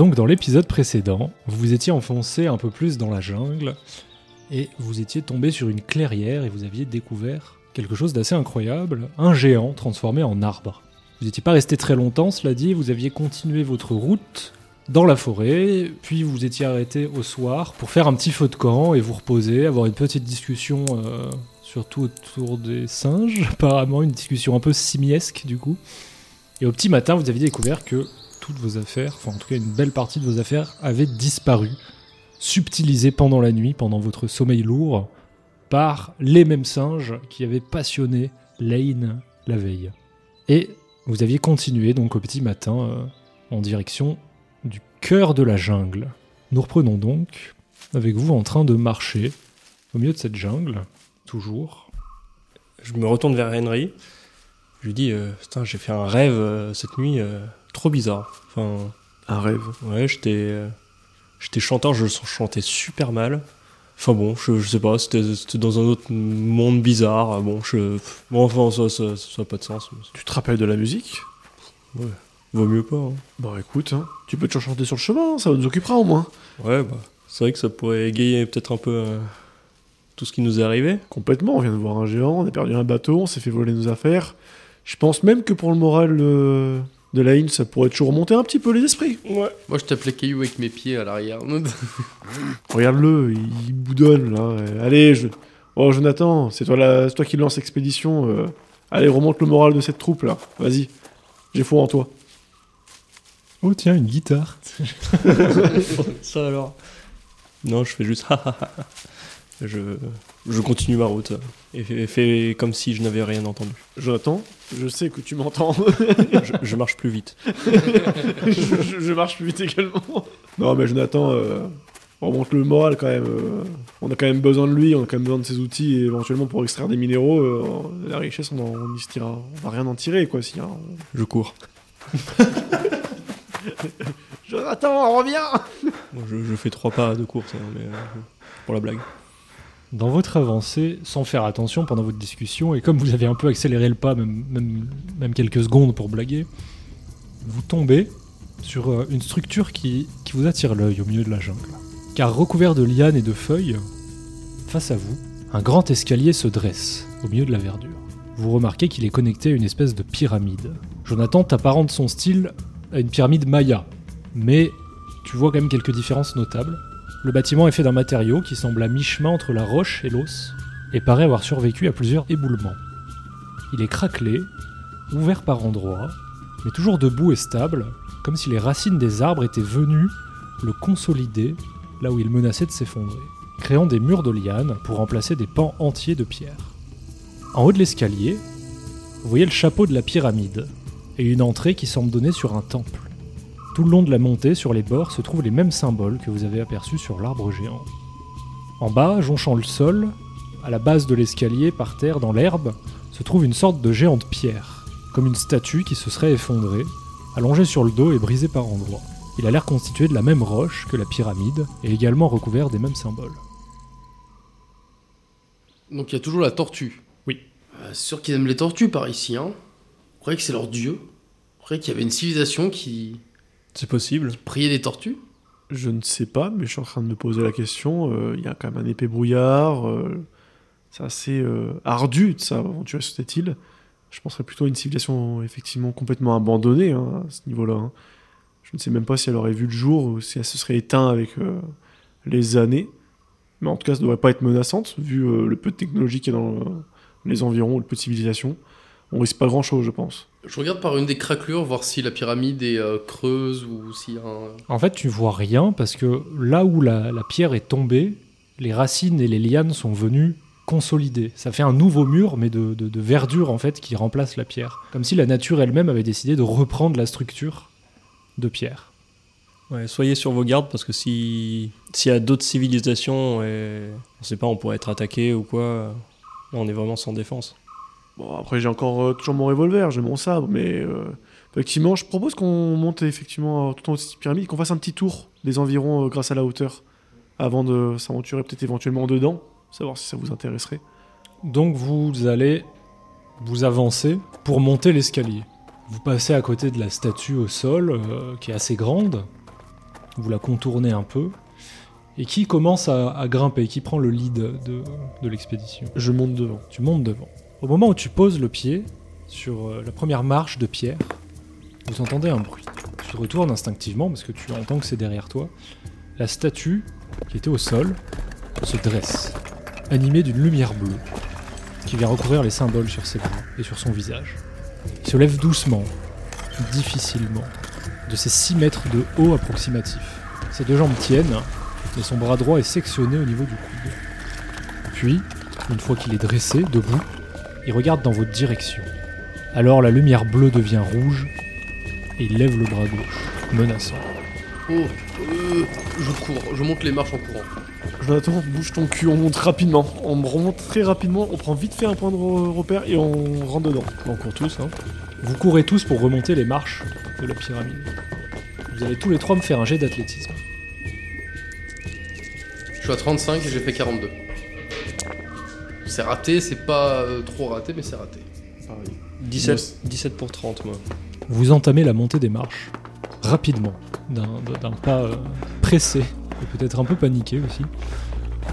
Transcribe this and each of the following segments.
Donc dans l'épisode précédent, vous vous étiez enfoncé un peu plus dans la jungle et vous étiez tombé sur une clairière et vous aviez découvert quelque chose d'assez incroyable, un géant transformé en arbre. Vous n'étiez pas resté très longtemps, cela dit, vous aviez continué votre route dans la forêt, puis vous étiez arrêté au soir pour faire un petit feu de camp et vous reposer, avoir une petite discussion, euh, surtout autour des singes, apparemment une discussion un peu simiesque du coup. Et au petit matin, vous aviez découvert que toutes vos affaires, enfin en tout cas une belle partie de vos affaires, avaient disparu, subtilisées pendant la nuit, pendant votre sommeil lourd, par les mêmes singes qui avaient passionné Lane la veille. Et vous aviez continué donc au petit matin euh, en direction du cœur de la jungle. Nous reprenons donc avec vous en train de marcher au milieu de cette jungle, toujours. Je me retourne vers Henry. Je lui dis, euh, putain, j'ai fait un rêve euh, cette nuit, euh, trop bizarre. Enfin, Un rêve. ouais, j'étais, euh, j'étais chanteur, je chantais super mal. Enfin bon, je, je sais pas, c'était, dans un autre monde bizarre. Bon, je, bon, enfin, ça, ça, ça a pas de sens. Tu te rappelles de la musique? Ouais. Vaut mieux pas. hein. Bon, écoute, hein, tu peux te chanter sur le chemin, ça nous occupera au moins. Ouais, bah, c'est vrai que ça pourrait égayer peut-être un peu euh, tout ce qui nous est arrivé. Complètement, on vient de voir un géant, on a perdu un bateau, on s'est fait voler nos affaires. Je pense même que pour le moral euh, de la ça pourrait toujours remonter un petit peu les esprits. Ouais. Moi, je t'appelais caillou avec mes pieds à l'arrière. Regarde-le, il, boudonne là. Allez, je... oh Jonathan, c'est toi, la... toi qui lance l'expédition. euh. Allez, remonte le moral de cette troupe là. Vas-y, j'ai foi en toi. Oh tiens, une guitare. Ça alors Non, je fais juste je, je continue ma route et fais, comme si je n'avais rien entendu. Jonathan, je sais que tu m'entends. Je, je marche plus vite. je, je- je marche plus vite également. Non, mais Jonathan, euh, remonte le moral quand même. euh. on a quand même besoin de lui, on a quand même besoin de ses outils et éventuellement pour extraire des minéraux. euh, la richesse, on, en, on y se tirera. On va rien en tirer quoi. Si, hein. Je cours. Jonathan, reviens Bon, Je, je fais trois pas de course, hein, mais euh, pour la blague. Dans votre avancée, sans faire attention pendant votre discussion, et comme vous avez un peu accéléré le pas, même, quelques secondes pour blaguer, vous tombez sur euh, une structure qui, qui vous attire l'œil au milieu de la jungle. Car recouvert de lianes et de feuilles, face à vous, un grand escalier se dresse au milieu de la verdure. Vous remarquez qu'il est connecté à une espèce de pyramide. Jonathan t'apparente son style à une pyramide maya, mais tu vois quand même quelques différences notables. Le bâtiment est fait d'un matériau qui semble à mi-chemin entre la roche et l'os, et paraît avoir survécu à plusieurs éboulements. Il est craquelé, ouvert par endroits, mais toujours debout et stable, comme si les racines des arbres étaient venues le consolider là où il menaçait de s'effondrer, créant des murs de lianes pour remplacer des pans entiers de pierre. En haut de l'escalier, vous voyez le chapeau de la pyramide, et une entrée qui semble donner sur un temple. Tout le long de la montée, sur les bords, se trouvent les mêmes symboles que vous avez aperçus sur l'arbre géant. En bas, jonchant le sol, à la base de l'escalier, par terre, dans l'herbe, se trouve une sorte de géante pierre, comme une statue qui se serait effondrée, allongée sur le dos et brisée par endroits. Il a l'air constitué de la même roche que la pyramide, et également recouvert des mêmes symboles. Donc, il y a toujours la tortue. Oui. Euh, c'est sûr qu'ils aiment les tortues par ici. Hein. On croyait que c'est leur dieu. On croyait qu'il y avait une civilisation qui C'est possible. priait des tortues. Je ne sais pas, mais je suis en train de me poser la question. euh, Il y a quand même un épais brouillard. euh, c'est assez euh, ardu de s'aventurer sur cette île. Je penserais plutôt à une civilisation effectivement complètement abandonnée hein, à ce niveau-là. hein. Je ne sais même pas si elle aurait vu le jour ou si elle se serait éteinte avec les années. Mais en tout cas, ça ne devrait pas être menaçante, vu le peu de technologie qu'il y a dans les environs, le peu de civilisation. On risque pas grand-chose, je pense. Je regarde par une des craquelures, voir si la pyramide est euh, creuse ou s'il y a un... En fait, tu vois rien parce que là où la, la pierre est tombée, les racines et les lianes sont venues consolider. Ça fait un nouveau mur, mais de, de- de verdure en fait, qui remplace la pierre. Comme si la nature elle-même avait décidé de reprendre la structure de pierre. Ouais, soyez sur vos gardes parce que si s'il y a d'autres civilisations et on sait pas, on pourrait être attaqué ou quoi. Là, on est vraiment sans défense. Bon, après, j'ai encore euh, toujours mon revolver, j'ai mon sabre, mais euh, effectivement, je propose qu'on monte effectivement euh, tout en haut de cette pyramide, qu'on fasse un petit tour des environs grâce à la hauteur, avant de s'aventurer peut-être éventuellement dedans, savoir si ça vous intéresserait. Donc vous allez vous avancer pour monter l'escalier. Vous passez à côté de la statue au sol, euh, qui est assez grande, vous la contournez un peu, et qui commence à, à grimper, qui prend le lead de, de l'expédition. Je monte devant. Tu montes devant. Au moment où tu poses le pied sur euh, la première marche de pierre, vous entendez un bruit. Tu retournes instinctivement parce que tu entends que c'est derrière toi. La statue qui était au sol se dresse, animée d'une lumière bleue qui vient recouvrir les symboles sur ses bras et sur son visage. Il se lève doucement, difficilement, de ses 6 mètres de haut approximatif. Ses deux jambes tiennent et son bras droit est sectionné au niveau du coude. Puis, une fois qu'il est dressé, debout, il regarde dans votre direction. Alors la lumière bleue devient rouge et il lève le bras gauche, menaçant. Oh, euh, je cours, je monte les marches en courant. Jonathan, bouge ton cul, on monte rapidement. On remonte très rapidement, on prend vite fait un point de re- repère et on rentre dedans. On court tous, hein. Vous courez tous pour remonter les marches de la pyramide. Vous allez tous les trois me faire un jet d'athlétisme. Je suis à 35 et j'ai fait 42. C'est raté, c'est pas euh, trop raté, mais c'est raté. Pareil. 17, 17 pour 30, moi. Vous entamez la montée des marches, rapidement, d'un pas euh, pressé, et peut-être un peu paniqué aussi,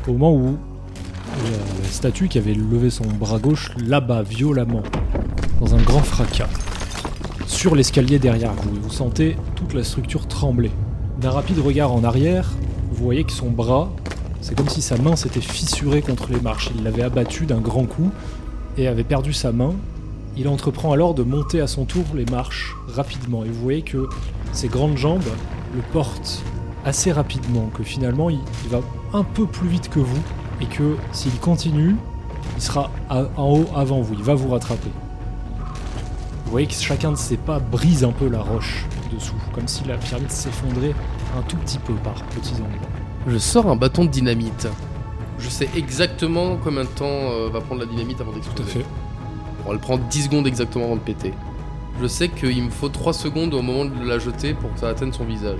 au moment où la, la statue qui avait levé son bras gauche l'abat violemment, dans un grand fracas, sur l'escalier derrière vous, et vous sentez toute la structure trembler. D'un rapide regard en arrière, vous voyez que son bras, c'est comme si sa main s'était fissurée contre les marches. Il l'avait abattu d'un grand coup et avait perdu sa main, il entreprend alors de monter à son tour les marches rapidement. Et vous voyez que ses grandes jambes le portent assez rapidement, que finalement il, va un peu plus vite que vous, et que s'il continue, il sera en haut avant vous, il va vous rattraper. Vous voyez que chacun de ses pas brise un peu la roche dessous, comme si la pyramide s'effondrait un tout petit peu par petits endroits. Je sors un bâton de dynamite. Je sais exactement combien de temps euh, va prendre la dynamite avant d'exploser. On va le prendre 10 secondes exactement avant de péter. Je sais qu'il me faut 3 secondes au moment de la jeter pour que ça atteigne son visage.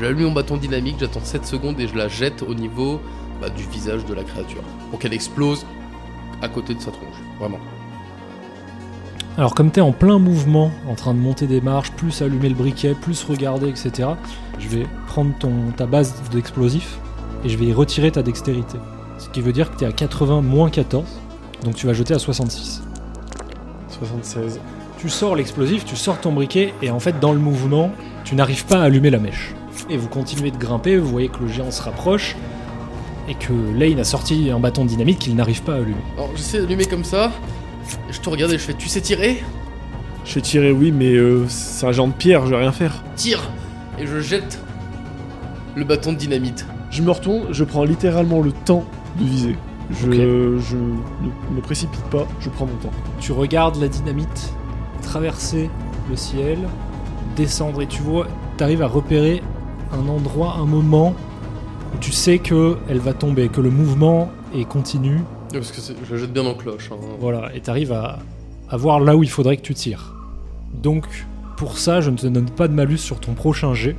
J'allume mon bâton dynamique, j'attends 7 secondes et je la jette au niveau bah, du visage de la créature. Pour qu'elle explose à côté de sa tronche. Vraiment. Alors comme tu es en plein mouvement, en train de monter des marches, plus allumer le briquet, plus regarder, etc., je vais prendre ton, ta base d'explosif et je vais y retirer ta dextérité. Ce qui veut dire que tu es à 80 moins 14, donc tu vas jeter à 66. 76. Tu sors l'explosif, tu sors ton briquet et en fait dans le mouvement, tu n'arrives pas à allumer la mèche. Et vous continuez de grimper, vous voyez que le géant se rapproche et que Lane a sorti un bâton de dynamite qu'il n'arrive pas à allumer. Alors j'essaie d'allumer comme ça. Je te regarde et je fais Tu sais tirer J'ai tiré, oui, mais euh, c'est un géant de pierre, je vais rien faire. Tire Et je jette le bâton de dynamite. Je me retourne, je prends littéralement le temps de viser. Je, je ne me précipite pas, je prends mon temps. Tu regardes la dynamite traverser le ciel, descendre et tu vois, tu arrives à repérer un endroit, un moment où tu sais que elle va tomber, que le mouvement est continu. Ouais, Parce que je la jette bien en cloche. hein. Voilà, et tu arrives à, à voir là où il faudrait que tu tires. Donc, pour ça, je ne te donne pas de malus sur ton prochain jet.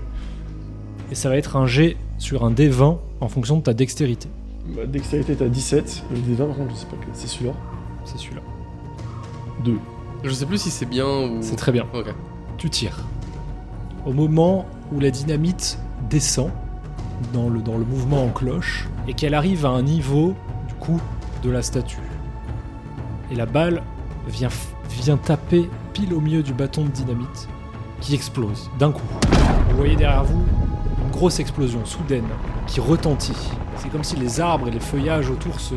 Et ça va être un jet sur un D20 en fonction de ta dextérité. Ma dextérité est à 17, le D20 par contre je sais pas quel c'est celui-là. C'est celui-là. 2. Je sais plus si c'est bien ou. C'est très bien. Ok. tu tires. Au moment où la dynamite descend dans le, dans le mouvement en cloche et qu'elle arrive à un niveau du coup de la statue. Et la balle vient, vient taper pile au milieu du bâton de dynamite qui explose d'un coup. Vous voyez derrière vous une grosse explosion soudaine qui retentit. C'est comme si les arbres et les feuillages autour se,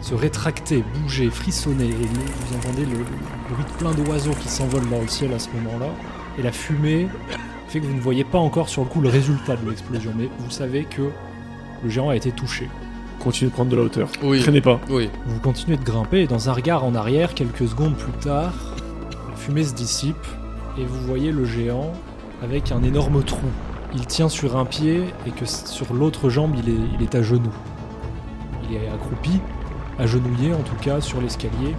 se rétractaient, bougeaient, frissonnaient. Et vous entendez le, le bruit de plein d'oiseaux qui s'envolent dans le ciel à ce moment-là. Et la fumée fait que vous ne voyez pas encore sur le coup le résultat de l'explosion, mais vous savez que le géant a été touché. Continuez de prendre de la hauteur. Oui. Traînez pas. Oui. Vous continuez de grimper et dans un regard en arrière, quelques secondes plus tard, la fumée se dissipe et vous voyez le géant avec un énorme trou. Il tient sur un pied et que sur l'autre jambe, il est, il est à genoux. Il est accroupi, agenouillé en tout cas, sur l'escalier.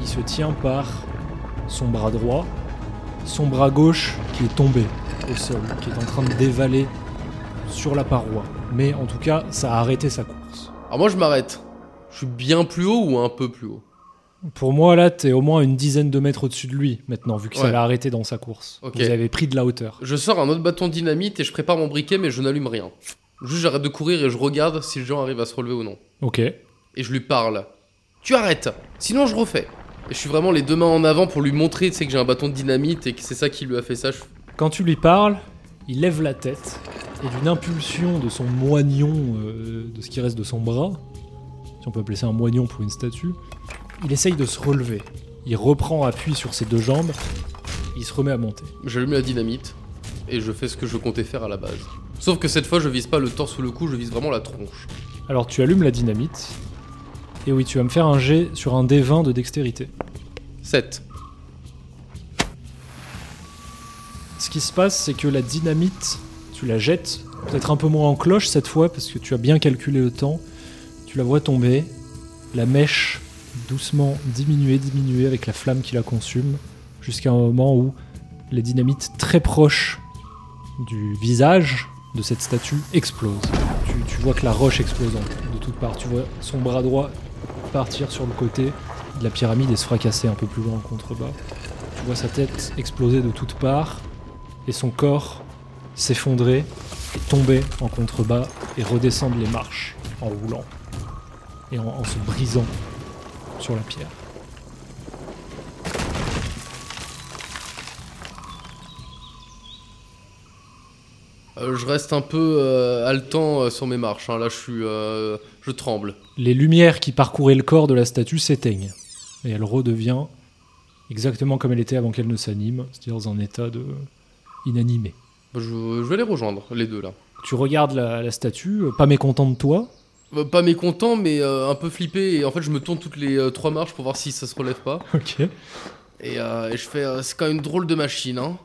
Il se tient par son bras droit, son bras gauche qui est tombé au sol, qui est en train de dévaler sur la paroi. Mais en tout cas, ça a arrêté sa course. Alors moi je m'arrête. Je suis bien plus haut ou un peu plus haut? Pour moi, là, t'es au moins une dizaine de mètres au-dessus de lui maintenant, vu que ça Ouais. l'a arrêté dans sa course. Ok. Vous avez pris de la hauteur. Je sors un autre bâton de dynamite et je prépare mon briquet, mais je n'allume rien. Juste, j'arrête de courir et je regarde si le géant arrive à se relever ou non. Ok. Et je lui parle. Tu arrêtes, sinon je refais. Et je suis vraiment les deux mains en avant pour lui montrer, tu sais, que j'ai un bâton de dynamite et que c'est ça qui lui a fait ça. Je- Quand tu lui parles, il lève la tête et d'une impulsion de son moignon, euh, de ce qui reste de son bras, si on peut appeler ça un moignon pour une statue, il essaye de se relever. Il reprend appui sur ses deux jambes, il se remet à monter. J'allume la dynamite et je fais ce que je comptais faire à la base. Sauf que cette fois, je vise pas le torse ou le cou, je vise vraiment la tronche. Alors tu allumes la dynamite, et oui, tu vas me faire un jet sur un D20 de dextérité. 7. Ce qui se passe, c'est que la dynamite, tu la jettes, peut-être un peu moins en cloche cette fois, parce que tu as bien calculé le temps. Tu la vois tomber, la mèche doucement diminuer, diminuer avec la flamme qui la consume, jusqu'à un moment où la dynamite très proche du visage de cette statue explose. Tu, tu vois que la roche explose de toutes parts. Tu vois son bras droit partir sur le côté de la pyramide et se fracasser un peu plus loin en contrebas. Tu vois sa tête exploser de toutes parts et son corps s'effondrer et tomber en contrebas et redescendre les marches en roulant et en, en se brisant sur la pierre. Euh, je reste un peu euh, haletant euh, sur mes marches. hein. Là, je suis, euh, je tremble. Les lumières qui parcouraient le corps de la statue s'éteignent et elle redevient exactement comme elle était avant qu'elle ne s'anime, c'est-à-dire dans un état de inanimé. Bah, Je, je vais les rejoindre, les deux là. Tu regardes la, la statue, euh, pas mécontent de toi, Euh, Pas mécontent, mais euh, un peu flippé. Et en fait, je me tourne toutes les euh, trois marches pour voir si ça se relève pas. ok. Et, euh, et je fais, euh, c'est quand même une drôle de machine, hein.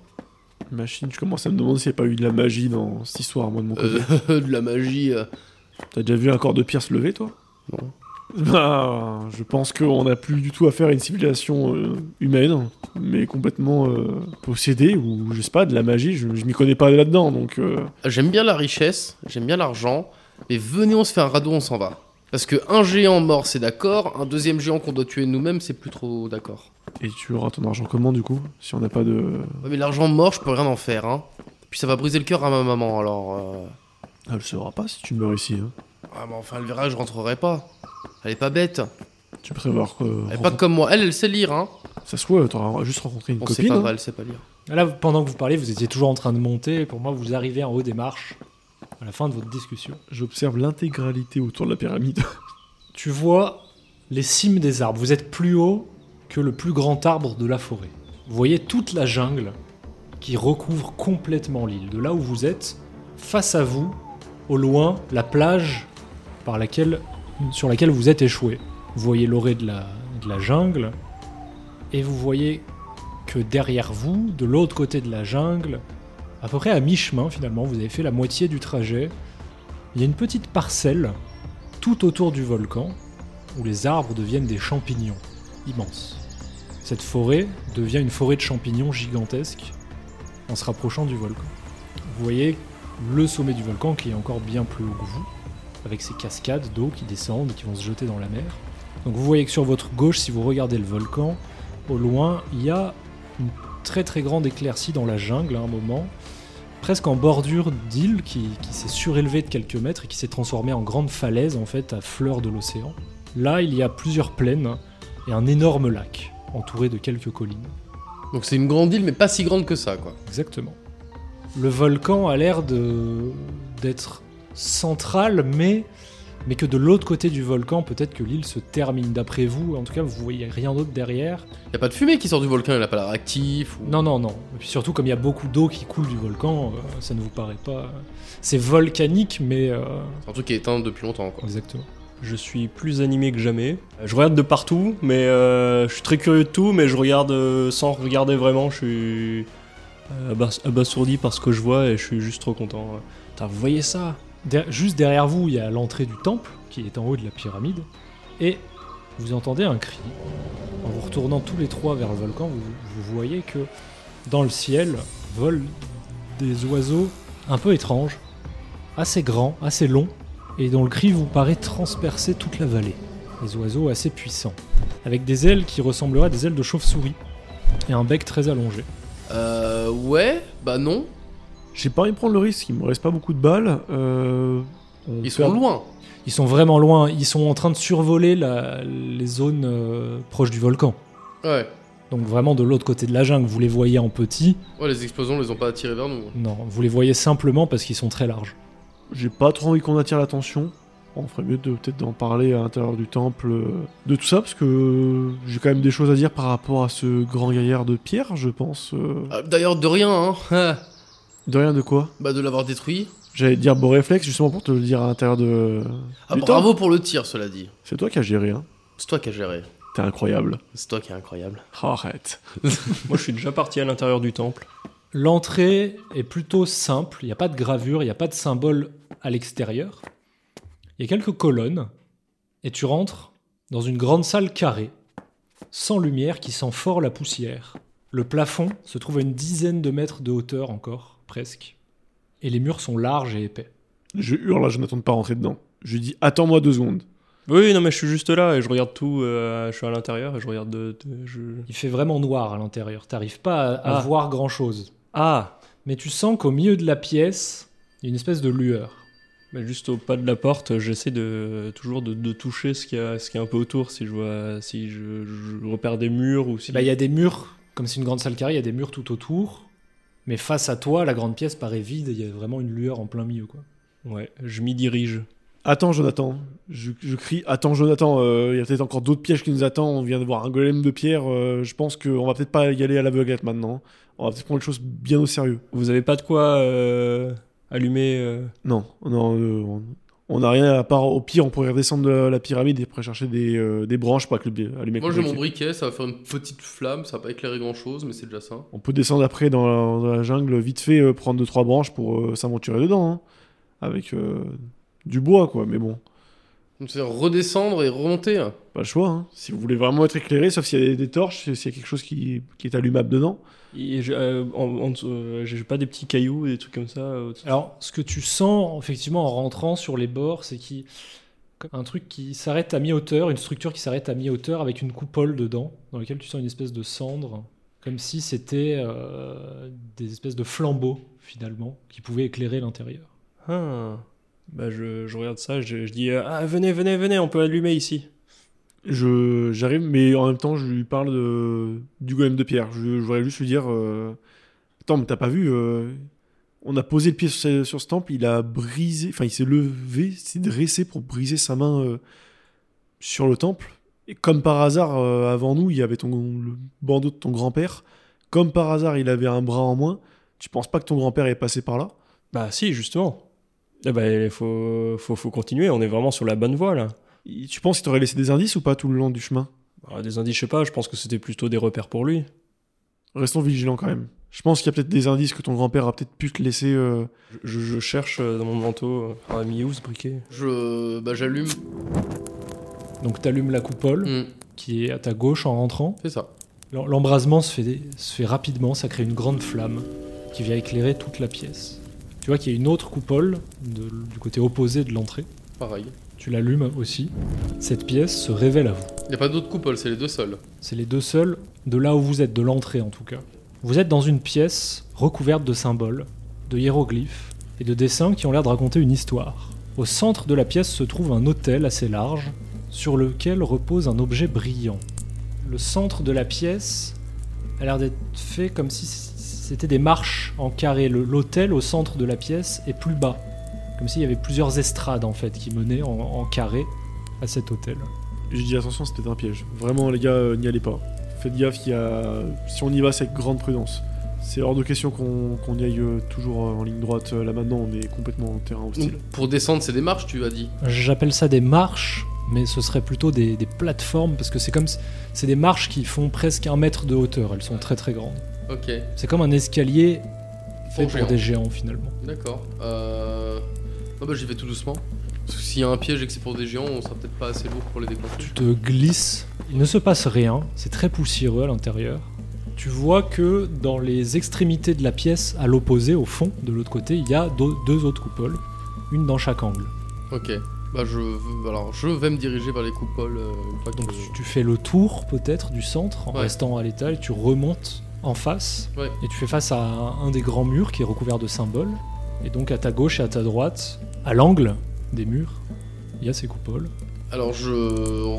Machine, je commence à me demander s'il n'y a pas eu de la magie dans cette histoire, moi de mon côté. Euh, de la magie. euh. T'as déjà vu un corps de pierre se lever, toi? Non. Bah, je pense qu'on n'a plus du tout affaire à une civilisation euh, humaine, mais complètement euh, possédée, ou je sais pas, de la magie, je, je m'y connais pas là-dedans, donc... euh, J'aime bien la richesse, j'aime bien l'argent, mais venez, on se fait un radeau, on s'en va. Parce que un géant mort, c'est d'accord, un deuxième géant qu'on doit tuer nous-mêmes, c'est plus trop d'accord. Et tu auras ton argent comment, du coup Si on n'a pas de... Ouais, mais l'argent mort, je peux rien en faire, hein. Puis ça va briser le cœur à ma maman, alors. Elle le saura pas si tu meurs ici, hein. Ah, mais enfin, elle verra, je rentrerai pas. Elle est pas bête. Tu prévois que... Elle est pas comme moi. Elle, elle sait lire, hein. Ça se voit, t'auras juste rencontré une Bon, c'est copine. pas hein. vrai, elle sait pas lire. Là, pendant que vous parlez, vous étiez toujours en train de monter. Et pour moi, vous arrivez en haut des marches à la fin de votre discussion. J'observe l'intégralité autour de la pyramide. Tu vois les cimes des arbres. Vous êtes plus haut que le plus grand arbre de la forêt. Vous voyez toute la jungle qui recouvre complètement l'île. De là où vous êtes, face à vous, au loin, la plage par laquelle, sur laquelle vous êtes échoué. Vous voyez l'orée de la, jungle et vous voyez que derrière vous, de l'autre côté de la jungle, à peu près à mi-chemin finalement, vous avez fait la moitié du trajet, il y a une petite parcelle tout autour du volcan où les arbres deviennent des champignons immenses. Cette forêt devient une forêt de champignons gigantesque en se rapprochant du volcan. Vous voyez le sommet du volcan qui est encore bien plus haut que vous, avec ses cascades d'eau qui descendent et qui vont se jeter dans la mer. Donc vous voyez que sur votre gauche, si vous regardez le volcan, au loin, il y a une très très grande éclaircie dans la jungle à un moment, presque en bordure d'île qui, qui s'est surélevée de quelques mètres et qui s'est transformée en grande falaise en fait à fleur de l'océan. Là, il y a plusieurs plaines et un énorme lac entouré de quelques collines. Donc c'est une grande île, mais pas si grande que ça, quoi. Exactement. Le volcan a l'air de d'être central, mais mais que de l'autre côté du volcan, peut-être que l'île se termine. D'après vous, en tout cas, vous voyez rien d'autre derrière. Y a pas de fumée qui sort du volcan, elle a pas l'air actif. Ou... Non, non, non. Et puis surtout, comme il y a beaucoup d'eau qui coule du volcan, euh, ça ne vous paraît pas. C'est volcanique, mais euh, C'est un truc qui est éteint depuis longtemps, quoi. exactement. Je suis plus animé que jamais. Je regarde de partout, mais euh, je suis très curieux de tout, mais je regarde euh, sans regarder vraiment. Je suis euh, abas- abasourdi par ce que je vois et je suis juste trop content. Putain, vous voyez ça? Juste derrière vous, il y a l'entrée du temple, qui est en haut de la pyramide, et vous entendez un cri. En vous retournant tous les trois vers le volcan, vous, vous voyez que dans le ciel volent des oiseaux un peu étranges, assez grands, assez longs, et dont le cri vous paraît transpercer toute la vallée. Des oiseaux assez puissants. Avec des ailes qui ressembleraient à des ailes de chauve-souris. Et un bec très allongé. Euh, ouais, bah non. J'ai pas envie de prendre le risque, il me reste pas beaucoup de balles. Euh, Ils sont loin. Ils sont vraiment loin. Ils sont en train de survoler la- les zones euh, proches du volcan. Ouais. Donc vraiment de l'autre côté de la jungle. Vous les voyez en petit. Ouais, les explosions les ont pas attirés vers nous. Non, vous les voyez simplement parce qu'ils sont très larges. J'ai pas trop envie qu'on attire l'attention. On ferait mieux de peut-être d'en parler à l'intérieur du temple euh, de tout ça, parce que j'ai quand même des choses à dire par rapport à ce grand gaillard de pierre, je pense. euh. Ah, D'ailleurs, de rien, hein. De rien de quoi bah, de l'avoir détruit. J'allais te dire beau réflexe justement pour te le dire à l'intérieur de. Ah, du bravo pour le tir, cela dit. C'est toi qui as géré, hein. C'est toi qui as géré. T'es incroyable. C'est toi qui es incroyable. Arrête. Moi, je suis déjà parti à l'intérieur du temple. L'entrée est plutôt simple. Il n'y a pas de gravure, il n'y a pas de symbole à l'extérieur. Il y a quelques colonnes. Et tu rentres dans une grande salle carrée, sans lumière, qui sent fort la poussière. Le plafond se trouve à une dizaine de mètres de hauteur encore, presque. Et les murs sont larges et épais. Je hurle à Jonathan de pas rentrer dedans. Je lui dis attends-moi deux secondes. Oui, non, mais je suis juste là et je regarde tout. euh, je suis à l'intérieur et je regarde. De, de- je... Il fait vraiment noir à l'intérieur. T'arrives pas à, à Ah. voir grand-chose. Ah Mais tu sens qu'au milieu de la pièce, il y a une espèce de lueur. Mais juste au pas de la porte, j'essaie de toujours de, de toucher ce qu'il y a, ce qui est un peu autour, si je vois, si je, je repère des murs ou si. Bah, Il y a des murs, comme c'est une grande salle carrée, il y a des murs tout autour. Mais face à toi, la grande pièce paraît vide et il y a vraiment une lueur en plein milieu. Quoi. Ouais, je m'y dirige. Attends Jonathan. Je, je crie attends Jonathan. euh, Il y a peut-être encore d'autres pièges qui nous attendent. On vient de voir un golem de pierre. euh, je pense qu'on va peut-être pas y aller à l'aveuglette maintenant. On va peut-être prendre les choses bien au sérieux. Vous avez pas de quoi euh, allumer euh, Non, non, euh, on- n'a rien à part. Au pire, on pourrait redescendre de la, la pyramide et après chercher des, euh, des branches pour allumer Moi, j'ai mon briquet. ça va faire une petite flamme, ça va pas éclairer grand chose, mais c'est déjà ça. On peut descendre après dans la, dans la jungle, vite fait, euh, prendre deux trois branches pour euh, s'aventurer dedans, hein. avec du bois, quoi. Mais bon, Donc, c'est redescendre et remonter. hein. pas le choix. hein. Si vous voulez vraiment être éclairé, sauf s'il y a des, des torches, s'il y a quelque chose qui, qui est allumable dedans. et j'ai, euh, en- en dessous, euh, J'ai pas des petits cailloux, des trucs comme ça. euh, Alors, ce que tu sens, effectivement, en rentrant sur les bords, c'est qu'il un truc qui s'arrête à mi-hauteur, une structure qui s'arrête à mi-hauteur avec une coupole dedans, dans laquelle tu sens une espèce de cendre, comme si c'était euh, des espèces de flambeaux, finalement, qui pouvaient éclairer l'intérieur. Ah. Bah je, je regarde ça, je, je dis euh, ah venez venez venez, on peut allumer ici. Je j'arrive, mais en même temps, je lui parle de, du golem de pierre. Je, je voudrais juste lui dire, euh, attends, mais t'as pas vu euh, On a posé le pied sur, ce- sur ce temple, il a brisé, enfin, il s'est levé, s'est dressé pour briser sa main sur le temple. Et comme par hasard, avant nous, il y avait ton le bandeau de ton grand-père. Comme par hasard, il avait un bras en moins. Tu penses pas que ton grand-père est passé par là? Bah si justement. Eh il faut, faut, faut continuer, on est vraiment sur la bonne voie là. Et Tu penses qu'il t'aurait laissé des indices ou pas tout le long du chemin? Ah, des indices, je sais pas, je pense que c'était plutôt des repères pour lui. Restons vigilants quand même. Je pense qu'il y a peut-être des indices que ton grand-père a peut-être pu te laisser. euh, Je, je cherche euh, dans mon manteau. euh, Ah, mis où ce briquet? Je. Bah, j'allume. Donc, tu allumes la coupole, Hmm, qui est à ta gauche en rentrant. C'est ça. L'em- L'embrasement se fait, se fait rapidement, ça crée une grande flamme qui vient éclairer toute la pièce. Tu vois qu'il y a une autre coupole de- du côté opposé de l'entrée. Pareil. Tu l'allumes aussi. Cette pièce se révèle à vous. Y a pas d'autres coupoles, c'est les deux seuls. C'est les deux seuls de là où vous êtes, de l'entrée en tout cas. Vous êtes dans une pièce recouverte de symboles, de hiéroglyphes et de dessins qui ont l'air de raconter une histoire. Au centre de la pièce se trouve un autel assez large sur lequel repose un objet brillant. Le centre de la pièce a l'air d'être fait comme si c'était des marches en carré. L'autel au centre de la pièce est plus bas, comme s'il y avait plusieurs estrades en fait qui menaient en, en carré à cet autel. Je dis attention, c'était un piège. Vraiment, les gars, euh, n'y allez pas. Faites gaffe, il y a... si on y va, c'est avec grande prudence. C'est hors de question qu'on y aille euh, toujours euh, en ligne droite. Là maintenant, on est complètement en terrain hostile. Donc, pour descendre, c'est des marches, tu as dit? J'appelle ça des marches, mais ce serait plutôt des, des plateformes parce que c'est comme si- c'est des marches qui font presque un mètre de hauteur. Elles sont très très grandes. Ok, C'est comme un escalier fait Pour des géants finalement. d'accord. Euh... Ah bah j'y vais tout doucement. Parce que s'il y a un piège et que c'est pour des géants, on sera peut-être pas assez lourd pour les déclencher. Tu te glisses. Il ne se passe rien. C'est très poussiéreux à l'intérieur. Tu vois que dans les extrémités de la pièce, à l'opposé, au fond, de l'autre côté, il y a deux, autres coupoles, une dans chaque angle. Ok. Bah je, alors je vais me diriger vers les coupoles. euh, fois que- Donc tu- fais le tour peut-être du centre en Ouais. restant à l'étal et tu remontes en face Ouais. et tu fais face à un, un des grands murs qui est recouvert de symboles. Et donc à ta gauche et à ta droite, à l'angle des murs, il y a ces coupoles. Alors je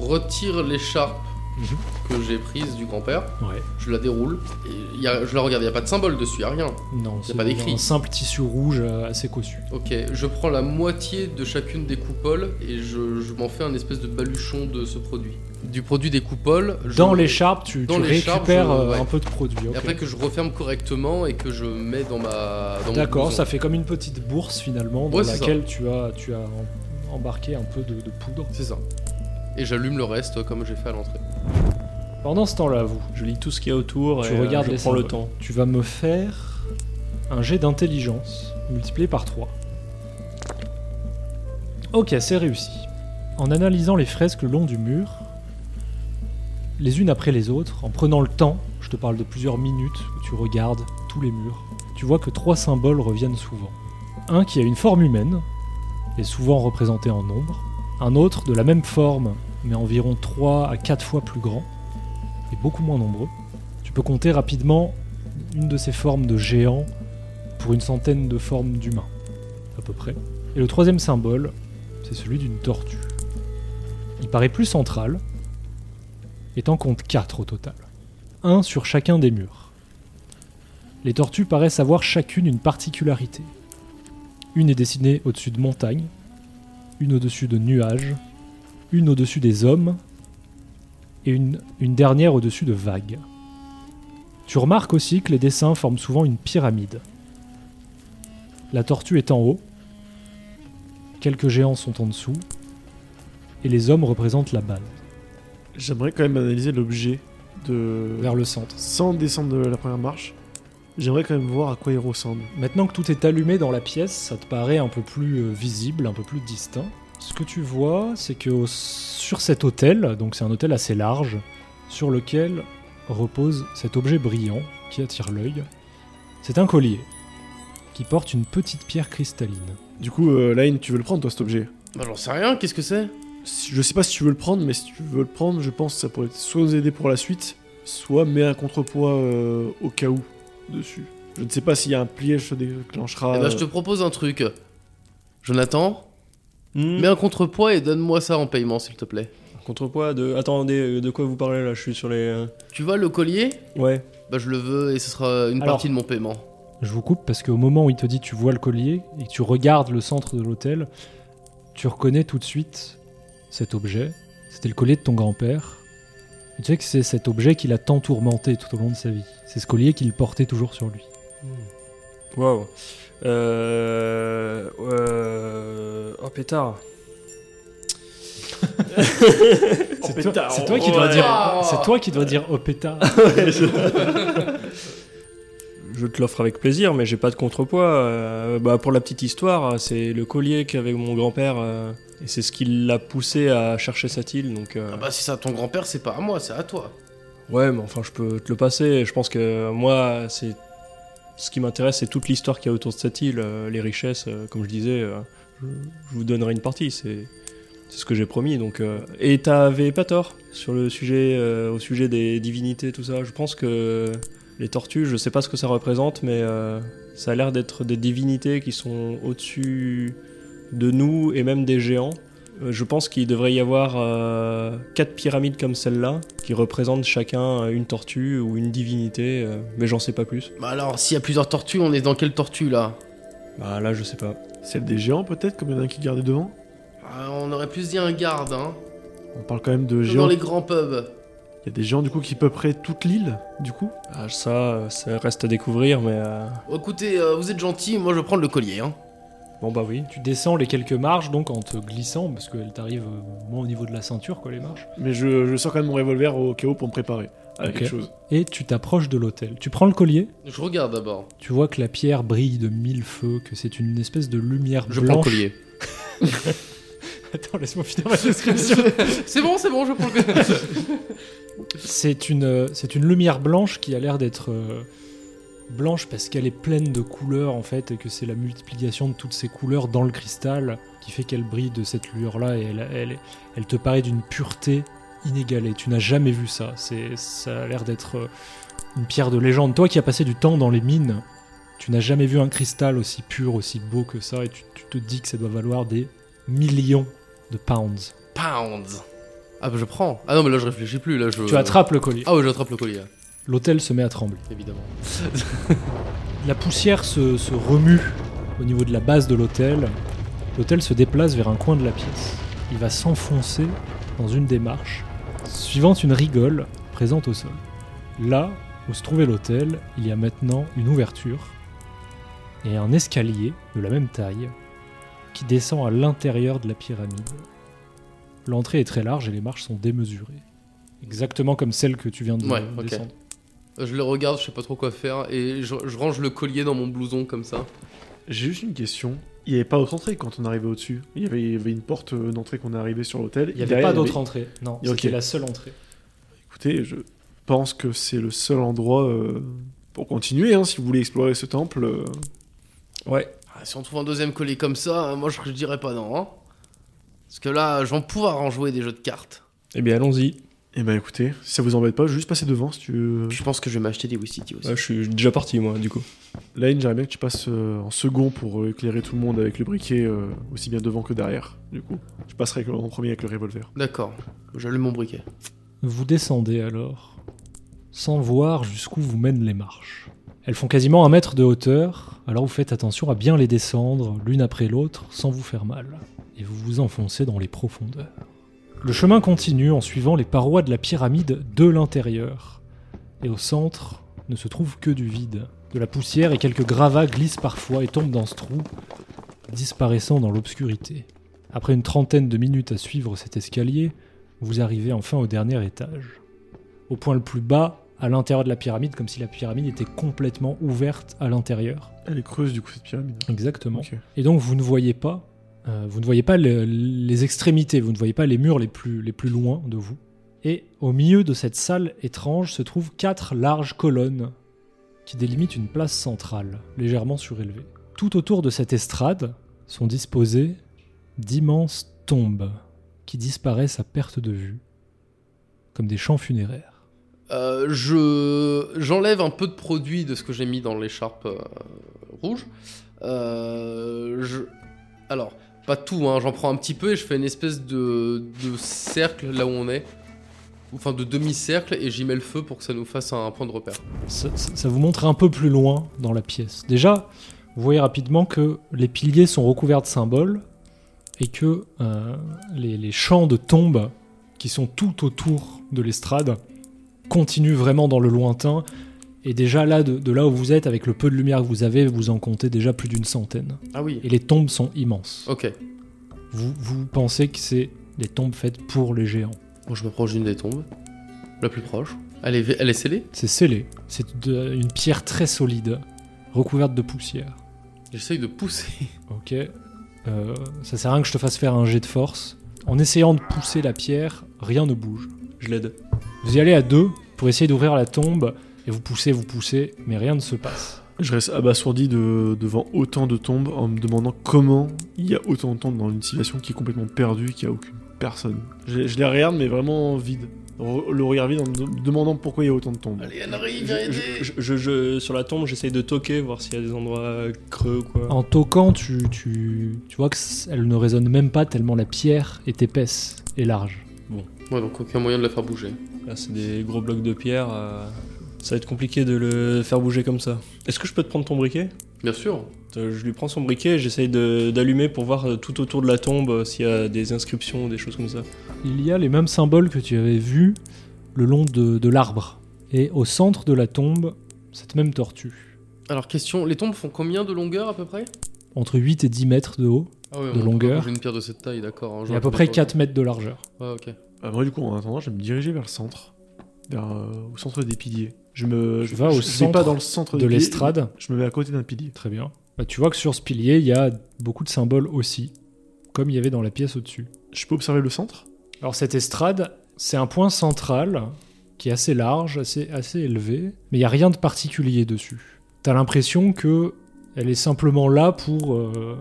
retire l'écharpe Mhm. que j'ai prise du grand-père, Ouais. je la déroule, et il y a- je la regarde, il n'y a pas de symbole dessus, il n'y a rien. Non, c'est pas d'écrit. un simple tissu rouge euh, assez cossu. Ok, je prends la moitié de chacune des coupoles et je, je m'en fais un espèce de baluchon de ce produit. Du produit des coupoles. je- Dans l'écharpe, tu, tu récupères je- euh, ouais. un peu de produit. Et après que je referme correctement et que je mets dans ma. D'accord, ça fait comme une petite bourse finalement dans Ouais, laquelle tu as, tu as em- embarqué un peu de, de poudre. C'est ça. Et j'allume le reste comme j'ai fait à l'entrée. Pendant ce temps-là, vous, Je lis tout ce qu'il y a autour Tu et euh, regardes je les prends le symboles. temps. tu vas me faire un jet d'intelligence multiplié par 3. Ok, c'est réussi. En analysant les fresques le long du mur, les unes après les autres, en prenant le temps, je te parle de plusieurs minutes où tu regardes tous les murs, tu vois que trois symboles reviennent souvent. Un qui a une forme humaine, et souvent représenté en nombre, un autre de la même forme, mais environ 3 à 4 fois plus grand, et beaucoup moins nombreux. Tu peux compter rapidement une de ces formes de géants pour une centaine de formes d'humains, à peu près. Et le troisième symbole, c'est celui d'une tortue. Il paraît plus central, et t'en compte 4 au total. Un sur chacun des murs. Les tortues paraissent avoir chacune une particularité. Une est dessinée au-dessus de montagnes, une au-dessus de nuages, une au-dessus des hommes, et une, une dernière au-dessus de vagues. Tu remarques aussi que les dessins forment souvent une pyramide. La tortue est en haut, quelques géants sont en dessous, et les hommes représentent la balle, J'aimerais quand même analyser l'objet de. vers le centre. Sans descendre de la première marche, j'aimerais quand même voir à quoi il ressemble. Maintenant que tout est allumé dans la pièce, ça te paraît un peu plus euh, visible, un peu plus distinct. Ce que tu vois, c'est que au- sur cet hôtel, donc c'est un hôtel assez large, sur lequel repose cet objet brillant qui attire l'œil, c'est un collier qui porte une petite pierre cristalline. Du coup, euh, Line, tu veux le prendre toi cet objet? Bah j'en sais rien, qu'est-ce que c'est? Je sais pas si tu veux le prendre, mais si tu veux le prendre, je pense que ça pourrait soit nous aider pour la suite, soit mettre un contrepoids euh, au cas où dessus. Je ne sais pas s'il y a un plié, se déclenchera. Eh ben je te propose un truc. Jonathan, Hmm. mets un contrepoids et donne-moi ça en paiement s'il te plaît. Contrepoids de. Attendez, de quoi vous parlez là? Je suis sur les. euh, Tu vois le collier? Ouais. Bah je le veux et ce sera une Alors. partie de mon paiement. Je vous coupe parce qu'au moment où il te dit tu vois le collier et que tu regardes le centre de l'hôtel, tu reconnais tout de suite cet objet. C'était le collier de ton grand-père. Et tu sais que c'est cet objet qui l'a tant tourmenté tout au long de sa vie. C'est ce collier qu'il portait toujours sur lui. Waouh. Euh. euh, Oh pétard. C'est toi, pétard, c'est toi qui dois ouais. dire. Oh. C'est toi qui dois dire oh pétard. Je te l'offre avec plaisir, mais j'ai pas de contrepoids. Euh, bah, pour la petite histoire, c'est le collier qu'avait mon grand-père, euh, et c'est ce qui l'a poussé à chercher cette île. Donc, euh, Ah bah si c'est à ton grand-père, c'est pas à moi, c'est à toi. ouais, mais enfin, je peux te le passer. Je pense que moi, c'est ce qui m'intéresse, c'est toute l'histoire qu'il y a autour de cette île, euh, les richesses. euh, comme je disais, euh, je, vous donnerai une partie. C'est ce que j'ai promis. Donc, et t'avais pas tort sur le sujet, au sujet des divinités, tout ça. Je pense que les tortues, je sais pas ce que ça représente, mais ça a l'air d'être des divinités qui sont au-dessus de nous et même des géants. Euh, Je pense qu'il devrait y avoir euh, quatre pyramides comme celle-là, qui représentent chacun une tortue ou une divinité, euh, mais j'en sais pas plus. Bah alors, s'il y a plusieurs tortues, on est dans quelle tortue là? Bah là, je sais pas. Celle des géants, peut-être, comme il y en a un qui gardait devant? Ah, On aurait plus dit un garde, hein. On parle quand même de Comme géants. dans les grands pubs. Il y a des géants, du coup, qui peupleraient toute l'île, du coup? Ah, ça, euh, ça reste à découvrir, mais euh, Bon, écoutez, euh, vous êtes gentil, moi je vais prendre le collier, hein. Bon bah oui. Tu descends les quelques marches donc en te glissant parce qu'elle t'arrive euh, moins au niveau de la ceinture quoi les marches. Mais je, je sors quand même mon revolver au cas où pour me préparer à quelque chose. Et tu t'approches de l'hôtel. Tu prends le collier. Je regarde d'abord. Tu vois que la pierre brille de mille feux, que c'est une espèce de lumière Je prends le blanche. collier. Attends, laisse-moi finir ma description. c'est bon, c'est bon, je prends le collier. c'est une, euh, c'est une lumière blanche qui a l'air d'être euh, blanche parce qu'elle est pleine de couleurs en fait et que c'est la multiplication de toutes ces couleurs dans le cristal qui fait qu'elle brille de cette lueur là et elle, elle, elle te paraît d'une pureté inégalée. Tu n'as jamais vu ça. C'est, ça a l'air d'être euh, une pierre de légende. Toi qui as passé du temps dans les mines, tu n'as jamais vu un cristal aussi pur, aussi beau que ça et tu, tu te dis que ça doit valoir des millions de pounds. Pounds. Ah bah je prends. Ah non mais là je réfléchis plus là je. Tu attrapes le collier. Ah ouais j'attrape le collier L'hôtel se met à trembler. évidemment. La poussière se, se remue au niveau de la base de l'hôtel. L'hôtel se déplace vers un coin de la pièce. Il va s'enfoncer dans une des marches, suivant une rigole présente au sol. Là où se trouvait l'hôtel, il y a maintenant une ouverture et un escalier de la même taille qui descend à l'intérieur de la pyramide. L'entrée est très large et les marches sont démesurées. Exactement comme celle que tu viens de Ouais, descendre. Je le regarde, je sais pas trop quoi faire et je, je range le collier dans mon blouson comme ça. J'ai juste une question. Il n'y avait pas d'autre entrée quand on arrivait au-dessus. Il y avait, il y avait une porte euh, d'entrée qu'on est arrivé sur l'hôtel. Il n'y avait Derrière, pas d'autre entrée. Non, Ok. c'était la seule entrée. Écoutez, je pense que c'est le seul endroit euh, pour continuer. hein, si vous voulez explorer ce temple. euh. Ouais. Ah, si on trouve un deuxième collier comme ça, euh, moi je, je dirais pas non. Hein. Parce que là, je vais pouvoir en jouer des jeux de cartes. Eh bien, allons-y. Eh ben écoutez, si ça vous embête pas, je vais juste passer devant si tu veux. Je pense que je vais m'acheter des City aussi. Ouais, je suis déjà parti, moi, du coup. Lane, j'aimerais bien que tu passes euh, en second pour euh, éclairer tout le monde avec le briquet euh, aussi bien devant que derrière. Du coup, je passerai avec le- en premier avec le revolver. D'accord, j'allume mon briquet. Vous descendez alors, sans voir jusqu'où vous mènent les marches. Elles font quasiment un mètre de hauteur, alors vous faites attention à bien les descendre l'une après l'autre sans vous faire mal. Et vous vous enfoncez dans les profondeurs. Le chemin continue en suivant les parois de la pyramide de l'intérieur. Et au centre ne se trouve que du vide. De la poussière et quelques gravats glissent parfois et tombent dans ce trou, disparaissant dans l'obscurité. Après une trentaine de minutes à suivre cet escalier, vous arrivez enfin au dernier étage. Au point le plus bas, à l'intérieur de la pyramide, comme si la pyramide était complètement ouverte à l'intérieur. Elle est creuse du coup cette pyramide. Exactement. Et donc vous ne voyez pas, euh, vous ne voyez pas le- les extrémités, vous ne voyez pas les murs les plus, les plus loin de vous. Et au milieu de cette salle étrange se trouvent quatre larges colonnes qui délimitent une place centrale, légèrement surélevée. Tout autour de cette estrade sont disposées d'immenses tombes qui disparaissent à perte de vue, comme des champs funéraires. Euh, je j'enlève un peu de produit de ce que j'ai mis dans l'écharpe euh, rouge. Je... Alors, pas tout, hein, j'en prends un petit peu et je fais une espèce de, de cercle là où on est. Enfin, de demi-cercle et j'y mets le feu pour que ça nous fasse un point de repère. ça, vous montre un peu plus loin dans la pièce. Déjà, vous voyez rapidement que les piliers sont recouverts de symboles et que euh, les champs de tombes qui sont tout autour de l'estrade continuent vraiment dans le lointain. Et déjà là, de, de là où vous êtes, avec le peu de lumière que vous avez, vous en comptez déjà plus d'une centaine. Ah oui. Et les tombes sont immenses. Ok. Vous, vous pensez que c'est des tombes faites pour les géants. Bon, je m'approche d'une des tombes. La plus proche. Elle est, elle est scellée C'est scellé. C'est une pierre très solide, recouverte de poussière. J'essaye de pousser. Ok. Euh, ça sert à rien que je te fasse faire un jet de force. En essayant de pousser la pierre, rien ne bouge. Je l'aide. Vous y allez à deux pour essayer d'ouvrir la tombe, et vous poussez, vous poussez, mais rien ne se passe. Je reste abasourdi de- devant autant de tombes en me demandant comment il y a autant de tombes dans une civilisation qui est complètement perdue, qui a aucune personne. Je, je les regarde, mais vraiment vide. Re- Le regard vide en me de- demandant pourquoi il y a autant de tombes. Allez, Henry, viens aider je- je- je- sur la tombe, j'essaye de toquer, voir s'il y a des endroits creux ou quoi. En toquant, tu, tu, tu vois qu'elle ne résonne même pas tellement la pierre est épaisse et large. Ouais, donc aucun moyen de la faire bouger. Là, c'est des gros blocs de pierre. euh, Ça va être compliqué de le faire bouger comme ça. Est-ce que je peux te prendre ton briquet? Bien sûr. Euh, Je lui prends son briquet et j'essaye de- d'allumer pour voir euh, tout autour de la tombe euh, s'il y a des inscriptions ou des choses comme ça. Il y a les mêmes symboles que tu avais vus le long de, de l'arbre. Et au centre de la tombe, cette même tortue. Alors, question, les tombes font combien de longueur à peu près? Entre 8 et 10 mètres de haut, Ah ouais, De bon, longueur. J'ai une pierre de cette taille, d'accord. hein, et à peu près mettre 4 mètres de largeur. Ouais, ok. Euh, moi, du coup, en attendant, je vais me diriger vers le centre, au centre des piliers. Je me, je, vas au je vais centre pas dans le centre De l'estrade, Je me mets à côté d'un pilier. très bien. Bah, tu vois que sur ce pilier, il y a beaucoup de symboles aussi, comme il y avait dans la pièce au-dessus. Je peux observer le centre? Alors cette estrade, c'est un point central qui est assez large, assez, assez élevé, mais il n'y a rien de particulier dessus. T'as l'impression que elle est simplement là pour, euh,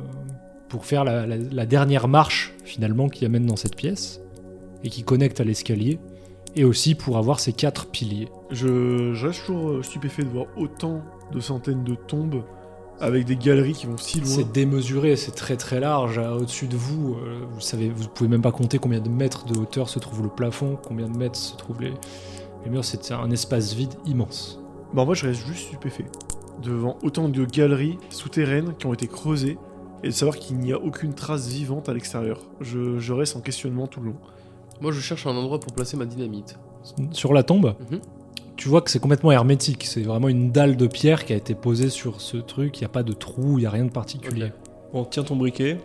pour faire la, la- la dernière marche finalement qui amène dans cette pièce et qui connecte à l'escalier, et aussi pour avoir ces quatre piliers. Je, je reste toujours euh, stupéfait de voir autant de centaines de tombes avec des galeries qui vont si loin. C'est démesuré, c'est très très large. Euh, Au-dessus de vous, euh, vous savez, vous pouvez même pas compter combien de mètres de hauteur se trouve le plafond, combien de mètres se trouvent les, les murs. C'est un espace vide immense. Bah, moi, je reste juste stupéfait devant autant de galeries souterraines qui ont été creusées et de savoir qu'il n'y a aucune trace vivante à l'extérieur. Je, je reste en questionnement tout le long. Moi, je cherche un endroit pour placer ma dynamite. Sur la tombe, Mhm. tu vois que c'est complètement hermétique. C'est vraiment une dalle de pierre qui a été posée sur ce truc. Il n'y a pas de trou, il n'y a rien de particulier. Ok. Bon, tiens ton briquet,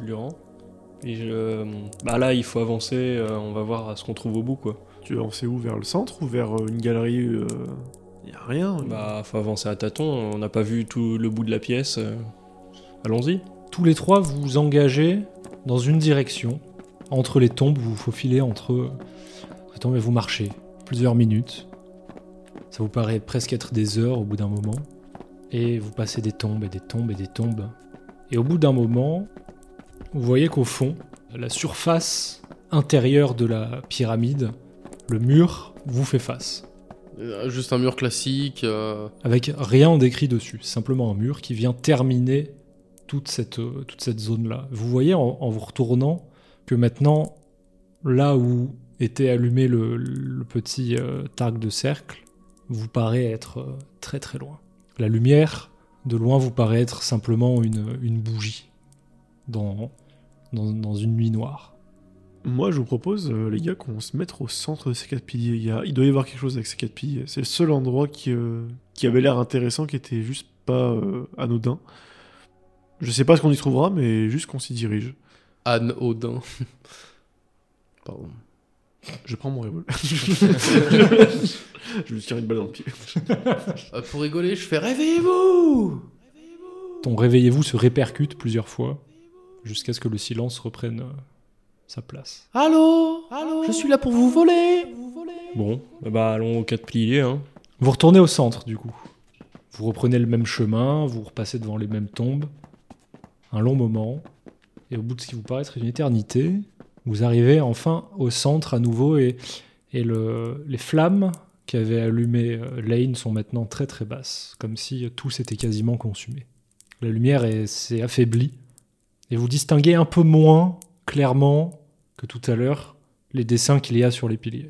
je lui rends. Et je- bah là, il faut avancer, euh, on va voir ce qu'on trouve au bout, quoi. Tu veux avancer où Vers le centre ou vers euh, une galerie Il n'y a rien. Bah, faut avancer à tâtons, on n'a pas vu tout le bout de la pièce. euh, Allons-y. Tous les trois vous engagez dans une direction. Entre les tombes, vous vous faufilez entre les tombes et vous marchez plusieurs minutes. Ça vous paraît presque être des heures au bout d'un moment. Et vous passez des tombes et des tombes et des tombes. Et au bout d'un moment, vous voyez qu'au fond, la surface intérieure de la pyramide, le mur vous fait face. Euh, Juste un mur classique. euh, avec rien décrit dessus, simplement un mur qui vient terminer toute cette, toute cette zone-là. Vous voyez en, en vous retournant que maintenant, là où était allumé le, petit euh, de cercle, vous paraît être euh, très très loin. La lumière, de loin, vous paraît être simplement une, une bougie dans, dans, une nuit noire. Moi, je vous propose, euh, les gars, qu'on se mette au centre de ces quatre piliers. Il, doit y avoir quelque chose avec ces quatre piliers. C'est le seul endroit qui, euh, qui avait l'air intéressant, qui était juste pas anodin. Je sais pas ce qu'on y trouvera, mais juste qu'on s'y dirige. Anne Odin. Pardon. Je prends mon revolver. je lui tire une balle dans le pied. Euh, pour rigoler, je fais Réveillez-vous Ton réveillez-vous se répercute plusieurs fois, jusqu'à ce que le silence reprenne euh, sa place. Allô? Je suis là pour vous voler Bon, bah, bah, allons aux quatre piliers, hein. Vous retournez au centre, du coup. Vous reprenez le même chemin, vous repassez devant les mêmes tombes. Un long moment. Et au bout de ce qui vous paraît être une éternité, vous arrivez enfin au centre à nouveau et, et le- les flammes qui avaient allumé euh, Lane sont maintenant très très basses, comme si tout s'était quasiment consumé. La lumière est- s'est affaiblie et vous distinguez un peu moins clairement que tout à l'heure les dessins qu'il y a sur les piliers.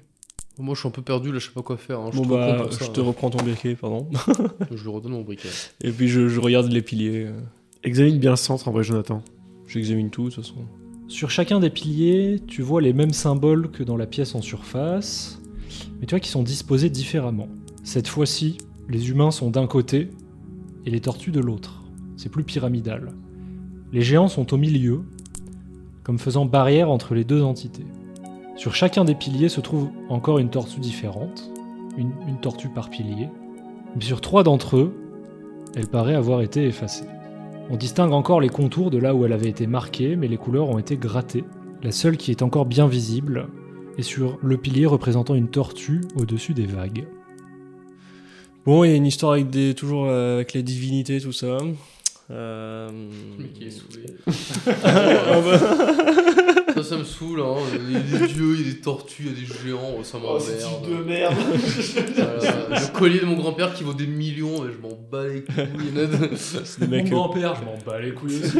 Moi, je suis un peu perdu, là, je sais pas quoi faire. hein. Je Bon, te reprends bah, pour ça, je te hein. reprends ton briquet, pardon. Je lui redonne mon briquet. Et puis je, je regarde les piliers. Examine bien le centre, en vrai, Jonathan. J'examine tout, de toute façon. Sur chacun des piliers, tu vois les mêmes symboles que dans la pièce en surface, mais tu vois qu'ils sont disposés différemment. Cette fois-ci, les humains sont d'un côté et les tortues de l'autre. C'est plus pyramidal. Les géants sont au milieu, comme faisant barrière entre les deux entités. Sur chacun des piliers se trouve encore une tortue différente, une, tortue par pilier, mais sur trois d'entre eux, elle paraît avoir été effacée. On distingue encore les contours de là où elle avait été marquée, mais les couleurs ont été grattées. La seule qui est encore bien visible est sur le pilier représentant une tortue au-dessus des vagues. Bon, il y a une histoire avec des, toujours euh, avec les divinités, tout ça. Euh... Le mec, il est saoulé. Ah bah. Ça, me saoule, hein. Il y a des dieux, il y a des tortues, il y a des géants, ça m'emmerde. merde Voilà. Le collier de mon grand-père qui vaut des millions, mais je m'en bats les couilles. C'est des mecs, euh, grand-père, je m'en bats les couilles aussi.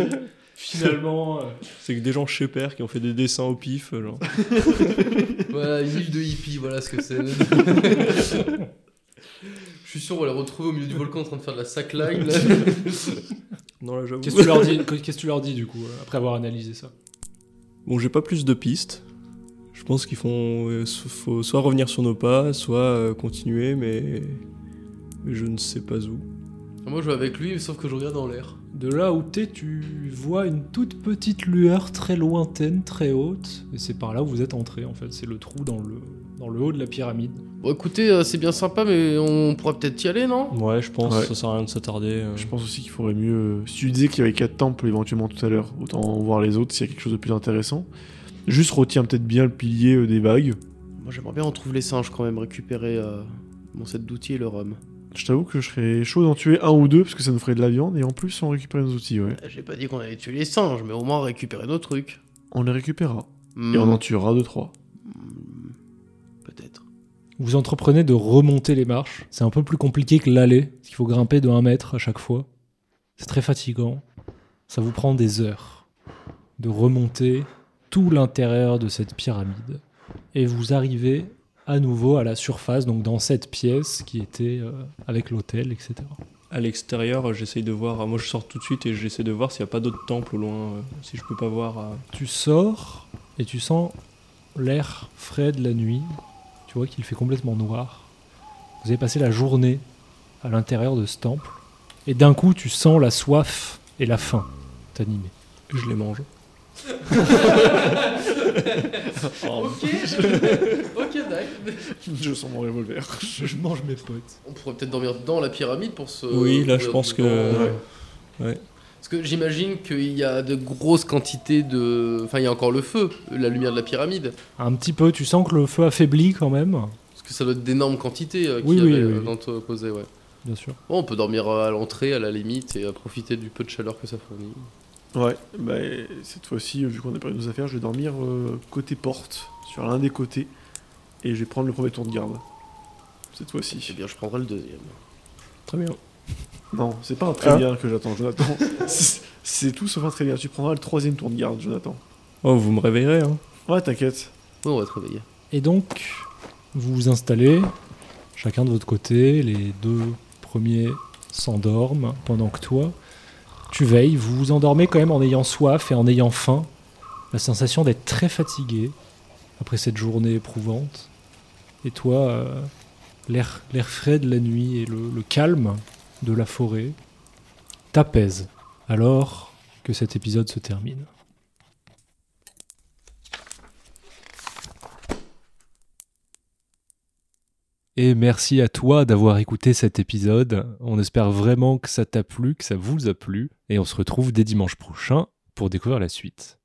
Finalement, euh, c'est que des gens chez Père qui ont fait des dessins au pif, genre. voilà, une île de hippies, voilà ce que c'est. Je suis sûr, on va les retrouver au milieu du volcan en train de faire de la sackline. là. Non, là, j'avoue. qu'est-ce que tu leur dis du coup euh, après avoir analysé ça? Bon, j'ai pas plus de pistes. Je pense qu'il faut, euh, faut soit revenir sur nos pas, soit euh, continuer, mais mais je ne sais pas où. Moi, je vais avec lui, sauf que je regarde dans l'air. De là où t'es, tu vois une toute petite lueur très lointaine, très haute, et c'est par là où vous êtes entré en fait. C'est le trou dans le dans le haut de la pyramide. Bon, écoutez, euh, c'est bien sympa, mais on pourrait peut-être y aller, non? Ouais, je pense, Ouais. ça sert à rien de s'attarder. euh. Je pense aussi qu'il faudrait mieux. euh, Si tu disais qu'il y avait quatre temples éventuellement tout à l'heure, autant voir les autres s'il y a quelque chose de plus intéressant. Juste retiens peut-être bien le pilier euh, des vagues. Moi, j'aimerais bien retrouver les singes quand même, récupérer euh, mon set d'outils et le rhum. Je t'avoue que je serais chaud d'en tuer un ou deux parce que ça nous ferait de la viande et en plus on récupère nos outils, ouais. J'ai pas dit qu'on allait tuer les singes, mais au moins récupérer nos trucs. On les récupérera. Hmm, Et on en tuera deux, trois. Vous entreprenez de remonter les marches. C'est un peu plus compliqué que l'aller. parce qu'il faut grimper de 1 mètre à chaque fois. C'est très fatigant. Ça vous prend des heures de remonter tout l'intérieur de cette pyramide. Et vous arrivez à nouveau à la surface, donc dans cette pièce qui était euh, avec l'hôtel, etc. À l'extérieur, j'essaye de voir. Moi, je sors tout de suite et j'essaie de voir s'il n'y a pas d'autres temples au loin. euh, si je peux pas voir. euh, Tu sors et tu sens l'air frais de la nuit. Tu vois qu'il fait complètement noir. Vous avez passé la journée à l'intérieur de ce temple. Et d'un coup, tu sens la soif et la faim t'animer. Je les mange. Ok, ok, d'accord. Je sens mon revolver. Je mange mes potes. On pourrait peut-être dormir dans la pyramide pour se. Oui, là, je ouvrir pense que- ouais. Ouais. Parce que j'imagine qu'il y a de grosses quantités de. Enfin, il y a encore le feu, la lumière de la pyramide. Un petit peu, tu sens que le feu affaiblit quand même. Parce que ça doit être d'énormes quantités euh, Oui, qu'il y avait oui, euh, oui. dans ton posé, ouais. Bien sûr. Bon, on peut dormir euh, à l'entrée, à la limite, et euh, profiter du peu de chaleur que ça fournit. Ouais, bah, cette fois-ci, vu qu'on a perdu nos affaires, je vais dormir euh, côté porte, sur l'un des côtés, et je vais prendre le premier tour de garde. Cette Eh fois-ci. bien, je prendrai le deuxième. Très bien. Non, c'est pas un très bien que j'attends, Jonathan. C'est- tout sauf un très bien. Tu prendras le troisième tour de garde, Jonathan. Oh, vous me réveillerez, hein. Ouais, t'inquiète. Oui, on va te réveiller. Et donc, vous vous installez, chacun de votre côté, les deux premiers s'endorment, pendant que toi, tu veilles, vous vous endormez quand même en ayant soif et en ayant faim, la sensation d'être très fatigué après cette journée éprouvante. Et toi, euh, l'air l'air frais de la nuit et le, le calme de la forêt t'apaisent alors que cet épisode se termine. Et merci à toi d'avoir écouté cet épisode. On espère vraiment que ça t'a plu, que ça vous a plu. Et on se retrouve dès dimanche prochain pour découvrir la suite.